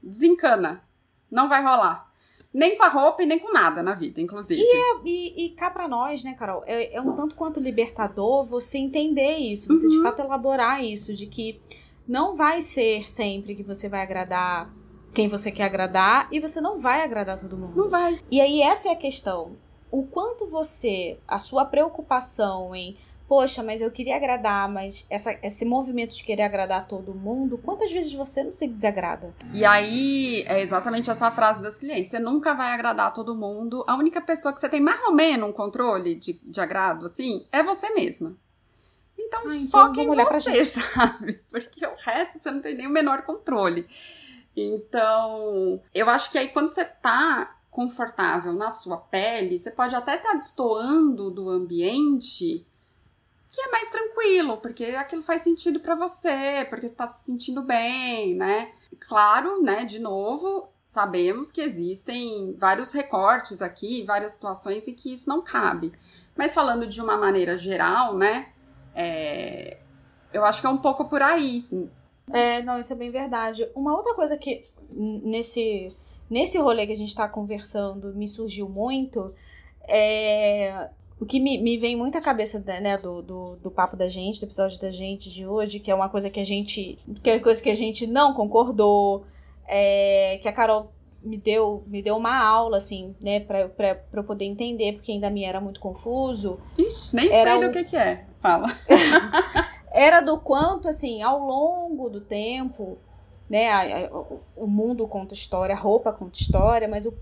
Desencana. Não vai rolar. Nem com a roupa e nem com nada na vida, inclusive. E, é, e, e cá pra nós, né, Carol? É, é, um tanto quanto libertador você entender isso, você uhum. de fato elaborar isso, de que não vai ser sempre que você vai agradar quem você quer agradar e você não vai agradar todo mundo. Não vai. E aí essa é a questão. O quanto você, a sua preocupação em poxa, mas eu queria agradar, mas essa, esse movimento de querer agradar todo mundo, quantas vezes você não se desagrada? E aí, é exatamente essa frase das clientes: você nunca vai agradar todo mundo. A única pessoa que você tem mais ou menos um controle de, de agrado, assim, é você mesma. Então, ah, então foque em você, <laughs> sabe? Porque o resto você não tem nem o menor controle. Então, eu acho que aí quando você tá confortável na sua pele, você pode até estar tá destoando do ambiente que é mais tranquilo, porque aquilo faz sentido para você, porque está se sentindo bem, né? Claro, né, de novo, sabemos que existem vários recortes aqui, várias situações e que isso não cabe. Mas falando de uma maneira geral, né, é, eu acho que é um pouco por aí. É, não, isso é bem verdade. Uma outra coisa que nesse, nesse rolê que a gente está conversando me surgiu muito é o que me, me vem muito à cabeça né, do, do, do, papo da gente, do episódio da gente de hoje, que é uma coisa que a gente. que é coisa que a gente não concordou, é, que a Carol me deu, me deu uma aula, assim, né, pra, pra, pra eu poder entender, porque ainda me era muito confuso. Ixi, nem era sei o... do que que é. Fala. <laughs> era do quanto, assim, ao longo do tempo, né, a, a, o mundo conta história, a roupa conta história, mas o,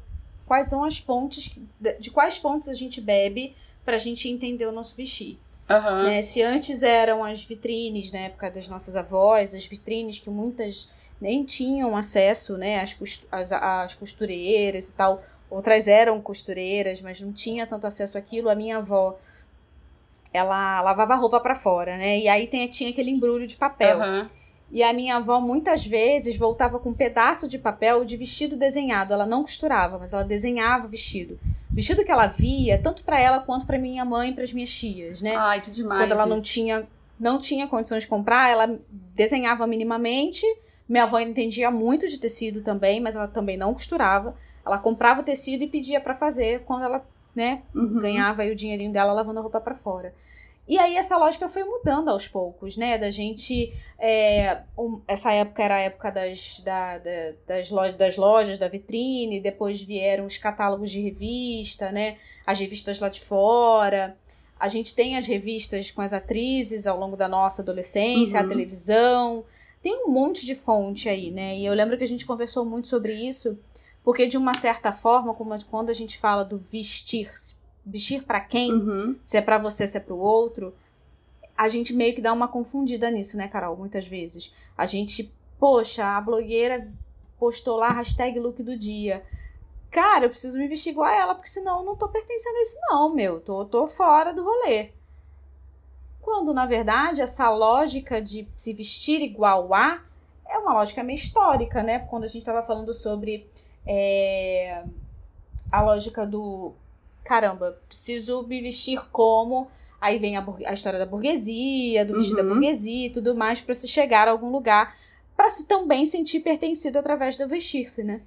quais são as fontes, de, de quais fontes a gente bebe para a gente entender o nosso vestir. Uhum. Né? Se antes eram as vitrines, na época das nossas avós, as vitrines que muitas nem tinham acesso né, às, às, às costureiras e tal, outras eram costureiras, mas não tinha tanto acesso àquilo. A minha avó, ela lavava roupa para fora, né? E aí tem, tinha aquele embrulho de papel. Uhum. E a minha avó muitas vezes voltava com um pedaço de papel de vestido desenhado. Ela não costurava, mas ela desenhava o vestido. Vestido que ela via, tanto para ela quanto para minha mãe e para as minhas tias, né? Ai, que demais. Quando ela não tinha não tinha condições de comprar, ela desenhava minimamente. Minha avó entendia muito de tecido também, mas ela também não costurava. Ela comprava o tecido e pedia para fazer quando ela, né, uhum. ganhava o dinheirinho dela lavando a roupa para fora. E aí essa lógica foi mudando aos poucos, né? Da gente. É, um, essa época era a época das, da, da, das, lojas, das lojas, da vitrine, depois vieram os catálogos de revista, né? As revistas lá de fora. A gente tem as revistas com as atrizes ao longo da nossa adolescência, uhum. a televisão. tem um monte de fonte aí, né? E eu lembro que a gente conversou muito sobre isso, porque de uma certa forma, como quando a gente fala do vestir, vestir para quem, uhum. se é para você, se é para o outro, a gente meio que dá uma confundida nisso, né, Carol? Muitas vezes. A gente, poxa, a blogueira postou lá hashtag look do dia. Cara, eu preciso me vestir igual a ela, porque senão eu não tô pertencendo a isso, não, meu. Tô, tô fora do rolê. Quando, na verdade, essa lógica de se vestir igual a é uma lógica meio histórica, né? Quando a gente estava falando sobre é, a lógica do caramba, preciso me vestir como. Aí vem a, a história da burguesia, do vestido uhum. da burguesia e tudo mais, para se chegar a algum lugar, para se também sentir pertencido através do vestir-se, né?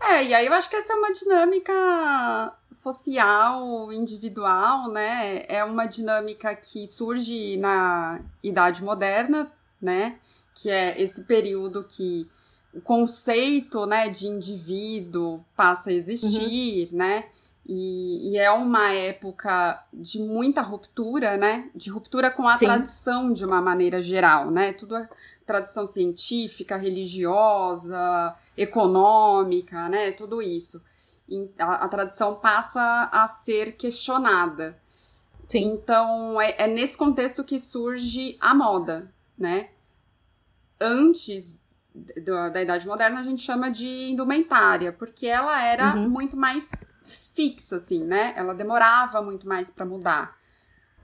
É, e aí eu acho que essa é uma dinâmica social, individual, né? É uma dinâmica que surge na Idade Moderna, né? Que é esse período que o conceito, né, de indivíduo passa a existir, uhum. né? E, e, é uma época de muita ruptura, né? De ruptura com a Sim. tradição de uma maneira geral, né? Tudo é tradição científica, religiosa, econômica, né? Tudo isso. E a, a tradição passa a ser questionada. Sim. Então, é, é nesse contexto que surge a moda, né? Antes da, da Idade Moderna, a gente chama de indumentária, porque ela era uhum. muito mais fixa, assim, né? Ela demorava muito mais para mudar.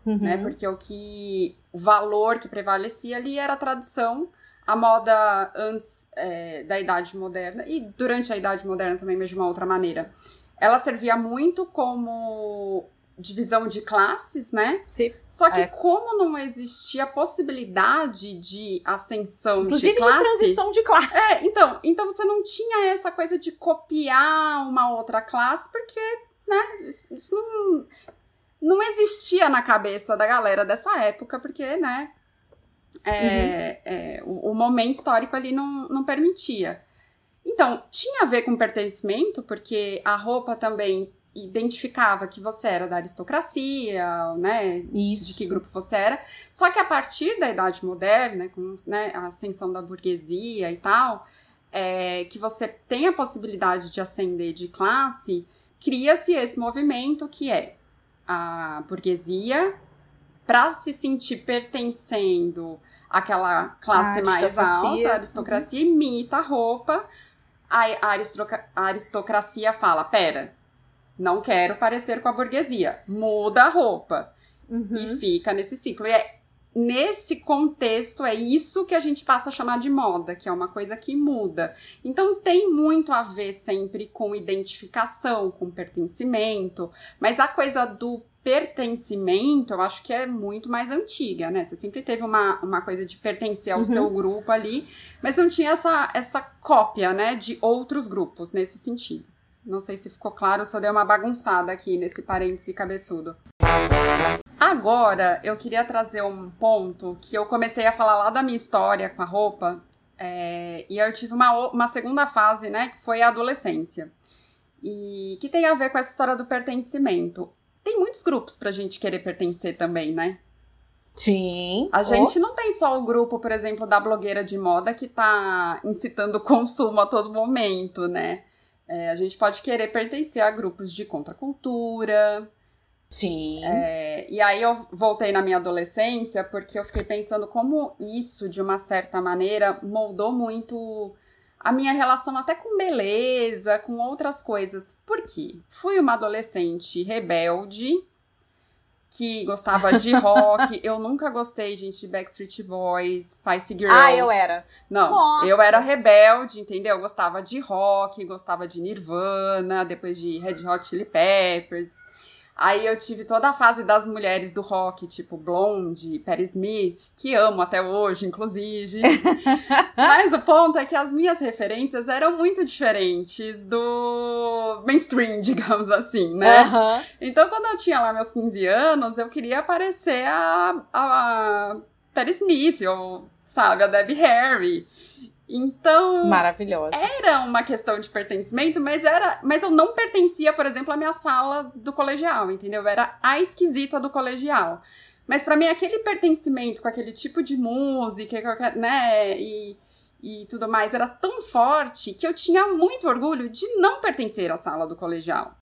Uhum. Né? Porque o que. O valor que prevalecia ali era a tradição. A moda antes é, da Idade Moderna, e durante a Idade Moderna também, mas de uma outra maneira, ela servia muito como divisão de classes, né? Sim. Só que é. como não existia possibilidade de ascensão Inclusive de classe... Inclusive de transição de classe. É, então, então você não tinha essa coisa de copiar uma outra classe, porque, né, isso não, não existia na cabeça da galera dessa época, porque, né, é, uhum. é, o, o momento histórico ali não, não permitia. Então, tinha a ver com pertencimento, porque a roupa também identificava que você era da aristocracia, né? Isso. De que grupo você era. Só que a partir da Idade Moderna, com né, a ascensão da burguesia e tal, é, que você tem a possibilidade de ascender de classe, cria-se esse movimento que é a burguesia para se sentir pertencendo àquela classe mais alta, a aristocracia, uhum. imita a roupa. A, a aristocracia fala: pera, não quero parecer com a burguesia. Muda a roupa. Uhum. E fica nesse ciclo. E é nesse contexto é isso que a gente passa a chamar de moda, que é uma coisa que muda. Então tem muito a ver sempre com identificação, com pertencimento, mas a coisa do pertencimento, eu acho que é muito mais antiga, né? Você sempre teve uma, uma coisa de pertencer ao uhum. seu grupo ali, mas não tinha essa, essa cópia, né, de outros grupos nesse sentido. Não sei se ficou claro, só deu uma bagunçada aqui nesse parêntese cabeçudo. Agora, eu queria trazer um ponto que eu comecei a falar lá da minha história com a roupa, é, e eu tive uma, uma segunda fase, né, que foi a adolescência. E que tem a ver com essa história do pertencimento. Tem muitos grupos pra gente querer pertencer também, né? Sim. A gente não tem só o grupo, por exemplo, da blogueira de moda que tá incitando o <laughs> consumo a todo momento, né? É, a gente pode querer pertencer a grupos de contracultura. Sim. É, e aí eu voltei na minha adolescência porque eu fiquei pensando como isso, de uma certa maneira, moldou muito a minha relação até com beleza, com outras coisas. Por quê? Fui uma adolescente rebelde que gostava de <laughs> rock. eu nunca gostei, gente, de Backstreet Boys, Spice Girls. Ah, eu era. Não, Nossa. eu era rebelde, entendeu? Eu gostava de rock, gostava de Nirvana, depois de Red Hot Chili Peppers. Aí eu tive toda a fase das mulheres do rock, tipo Blonde, Patti Smith, que amo até hoje, inclusive. <laughs> Mas o ponto é que as minhas referências eram muito diferentes do mainstream, <laughs> digamos assim, né? Uhum. Então, quando eu tinha lá meus 15 anos, eu queria parecer a, a Patti Smith, ou, sabe, a Debbie Harry. Então. Maravilhosa. Era uma questão de pertencimento, mas era. Mas eu não pertencia, por exemplo, à minha sala do colegial, entendeu? Eu era a esquisita do colegial. Mas para mim, aquele pertencimento com aquele tipo de música, né? E, e tudo mais era tão forte que eu tinha muito orgulho de não pertencer à sala do colegial.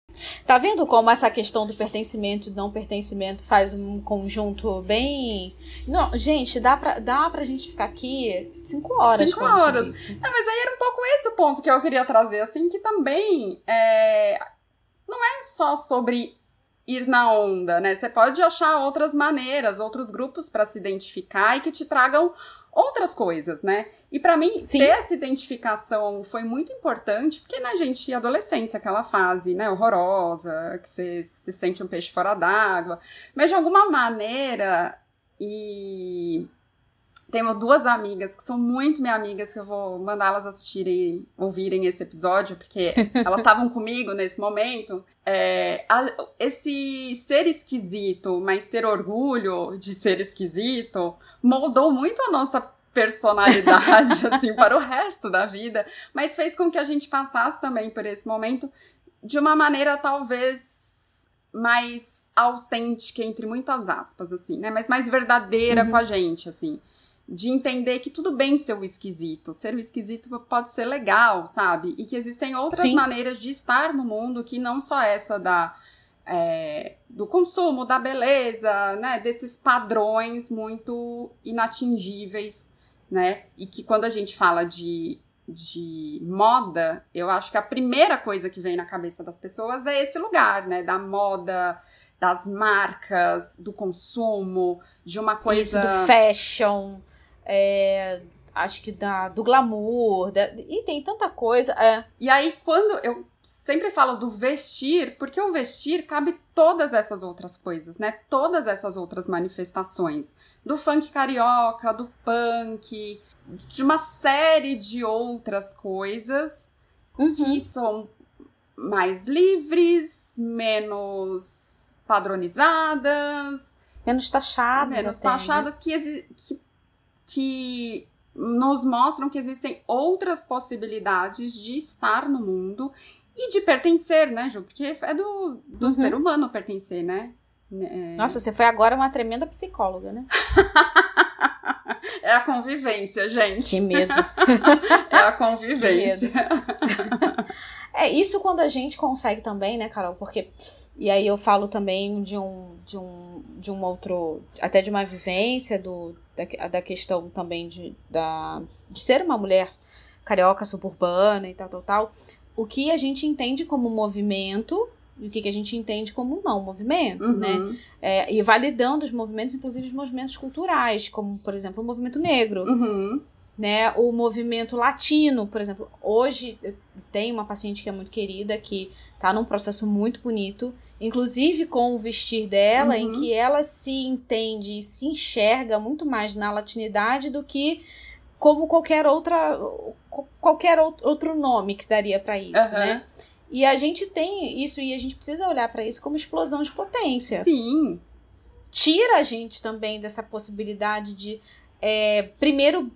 Tá vendo como essa questão do pertencimento e não pertencimento faz um conjunto bem. Não, gente, dá pra, dá pra gente ficar aqui cinco horas. Cinco horas. É, mas aí era um pouco esse o ponto que eu queria trazer, assim, que também é... não é só sobre ir na onda, né? Você pode achar outras maneiras, outros grupos para se identificar e que te tragam outras coisas, né? E para mim, Sim. ter essa identificação foi muito importante, porque, né, gente, adolescência, aquela fase, né, horrorosa, que você se sente um peixe fora d'água. Mas de alguma maneira, e tenho duas amigas que são muito minhas amigas, que eu vou mandá-las assistirem, ouvirem esse episódio, porque <laughs> elas estavam comigo nesse momento. É, a, esse ser esquisito, mas ter orgulho de ser esquisito, moldou muito a nossa personalidade, <laughs> assim, para o resto da vida, mas fez com que a gente passasse também por esse momento de uma maneira talvez mais autêntica, entre muitas aspas, assim, né? Mas mais verdadeira uhum. com a gente, assim. De entender que tudo bem ser o esquisito. Ser o esquisito pode ser legal, sabe? E que existem outras Sim. maneiras de estar no mundo que não só essa da é, do consumo, da beleza, né, desses padrões muito inatingíveis, né, e que quando a gente fala de, de moda, eu acho que a primeira coisa que vem na cabeça das pessoas é esse lugar, né, da moda, das marcas, do consumo, de uma coisa... Isso, do fashion, é, acho que da, do glamour, da, e tem tanta coisa. É. E aí, quando eu sempre falo do vestir, porque o vestir cabe todas essas outras coisas, né? Todas essas outras manifestações. Do funk carioca, do punk, de uma série de outras coisas uhum. que são mais livres, menos padronizadas. Menos taxadas. Menos né? taxadas, que, que, que nos mostram que existem outras possibilidades de estar no mundo e de pertencer, né, Ju? Porque é do, do uhum. ser humano pertencer, né? É... Nossa, você foi agora uma tremenda psicóloga, né? <laughs> é a convivência, gente. Que medo. <laughs> é a convivência. <laughs> é isso quando a gente consegue também, né, Carol? Porque e aí eu falo também de um de um de um outro até de uma vivência do da, da questão também de da de ser uma mulher carioca suburbana e tal tal tal o que a gente entende como movimento e o que, que a gente entende como não movimento, uhum. né? É, e validando os movimentos, inclusive os movimentos culturais, como, por exemplo, o movimento negro. Uhum. Né, o movimento latino, por exemplo, hoje tenho uma paciente que é muito querida, que está num processo muito bonito, inclusive com o vestir dela, uhum. em que ela se entende e se enxerga muito mais na latinidade do que como qualquer outra qualquer outro nome que daria para isso, uhum. né? E a gente tem isso e a gente precisa olhar para isso como explosão de potência. Sim. Tira a gente também dessa possibilidade de é, primeiro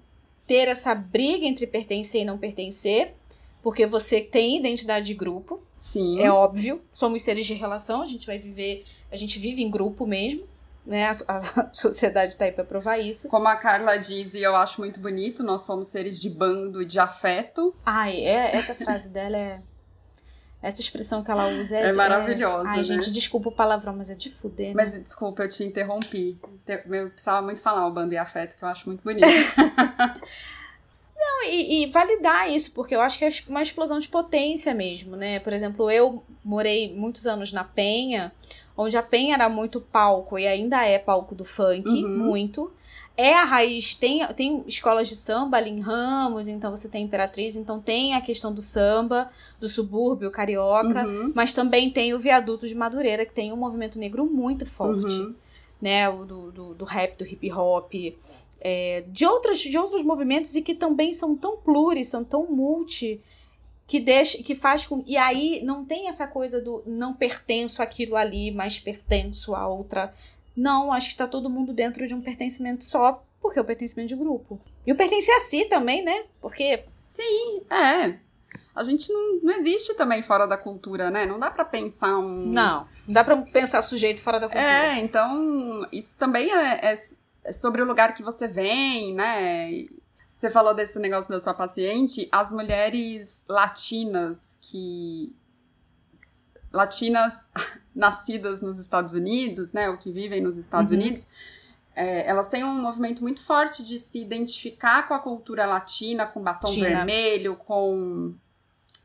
ter essa briga entre pertencer e não pertencer, porque você tem identidade de grupo. Sim. É óbvio. Somos seres de relação, a gente vai viver, a gente vive em grupo mesmo né? A, a <laughs> sociedade está aí para provar isso. Como a Carla diz, e eu acho muito bonito, nós somos seres de bando e de afeto. Ai, é, essa frase dela é. Essa expressão que ela usa é, é maravilhosa. Ai, né? gente, desculpa o palavrão, mas é de fuder. Né? Mas desculpa, eu te interrompi. Eu precisava muito falar o bando e afeto, que eu acho muito bonito. <laughs> Não, e, e, validar isso, porque eu acho que é uma explosão de potência mesmo, né? Por exemplo, eu morei muitos anos na Penha, onde a Penha era muito palco e ainda é palco do funk, uhum. muito. É a raiz, tem, tem escolas de samba ali em Ramos, então você tem Imperatriz, então tem a questão do samba, do subúrbio carioca, uhum. mas também tem o viaduto de Madureira, que tem um movimento negro muito forte. Uhum. Né, o do, do, do, rap, do hip hop, é, de, outras, de outros movimentos e que também são tão pluris, são tão multi, que deixa, que faz com. E aí não tem essa coisa do não pertenço àquilo ali, mas pertenço a outra. Não, acho que tá todo mundo dentro de um pertencimento só, porque é o pertencimento de grupo. E o pertencer a si também, né? Porque. Sim, é. a gente não, não existe também fora da cultura, né? Não dá para pensar um. Não, não dá para pensar sujeito fora da cultura. É, então isso também é, é, é sobre o lugar que você vem, né? Você falou desse negócio da sua paciente, as mulheres latinas que latinas <laughs> nascidas nos Estados Unidos, né, ou que vivem nos Estados uhum. Unidos, é, elas têm um movimento muito forte de se identificar com a cultura latina, com batom China. vermelho, com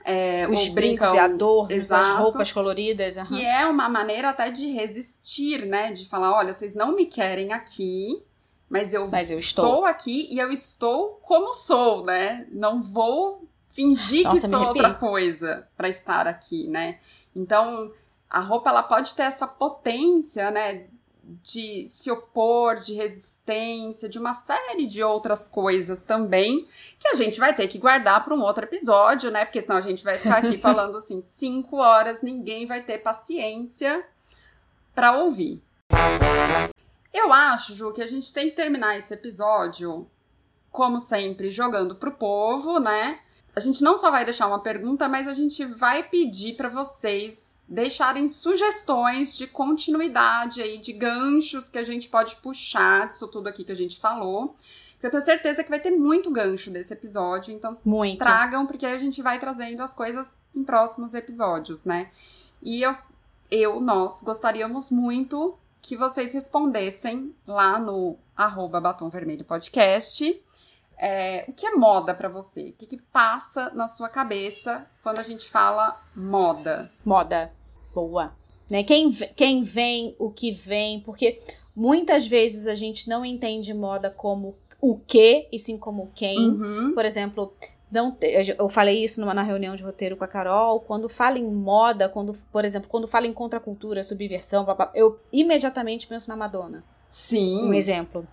é, os brincos e adornos, as roupas coloridas. Uhum. Que é uma maneira até de resistir, né? De falar, olha, vocês não me querem aqui, mas eu, mas eu estou. estou. aqui e eu estou como sou, né? Não vou fingir Nossa, que sou outra coisa para estar aqui, né? Então, a roupa ela pode ter essa potência, né, de se opor, de resistência, de uma série de outras coisas também, que a gente vai ter que guardar para um outro episódio, né? Porque senão a gente vai ficar aqui <laughs> falando assim, cinco horas, ninguém vai ter paciência para ouvir. Eu acho, Ju, que a gente tem que terminar esse episódio, como sempre, jogando pro povo, né? A gente não só vai deixar uma pergunta, mas a gente vai pedir para vocês deixarem sugestões de continuidade aí, de ganchos que a gente pode puxar disso tudo aqui que a gente falou. Eu tenho certeza que vai ter muito gancho desse episódio, então muito. tragam, porque aí a gente vai trazendo as coisas em próximos episódios, né? E eu, eu nós gostaríamos muito que vocês respondessem lá no arroba Batom Vermelho Podcast é, o que é moda para você? O que, que passa na sua cabeça quando a gente fala moda? Moda. Boa. Né? Quem, quem vem, o que vem, porque muitas vezes a gente não entende moda como o que e sim como quem. Uhum. Por exemplo, não eu falei isso numa, na reunião de roteiro com a Carol. Quando fala em moda, quando, por exemplo, quando fala em contracultura, subversão, eu imediatamente penso na Madonna. Sim. Um exemplo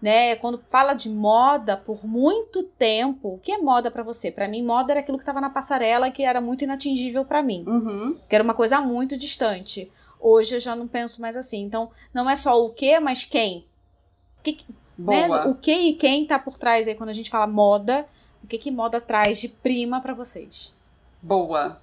né? Quando fala de moda por muito tempo, o que é moda para você? Para mim, moda era aquilo que estava na passarela que era muito inatingível para mim, uhum. que era uma coisa muito distante. Hoje eu já não penso mais assim. Então, não é só o que, mas quem. Que, né? O que e quem tá por trás aí quando a gente fala moda? O que que moda traz de prima para vocês? Boa.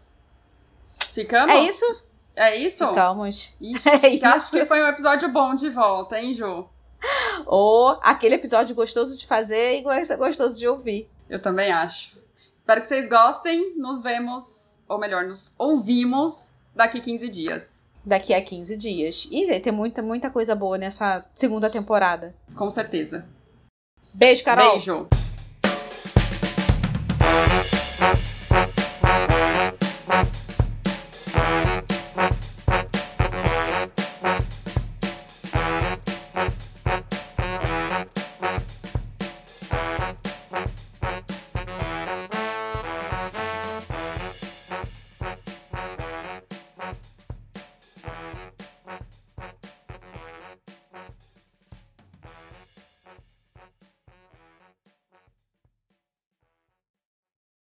Ficamos? É isso? É isso? Ficamos. Ixi, <laughs> é isso. acho que foi um episódio bom de volta, hein, Ju? <laughs> Ou aquele episódio gostoso de fazer e gostoso de ouvir. Eu também acho. Espero que vocês gostem. Nos vemos, ou melhor, nos ouvimos daqui 15 dias. Daqui a 15 dias. E ter muita, muita coisa boa nessa segunda temporada. Com certeza. Beijo, Carol. Beijo.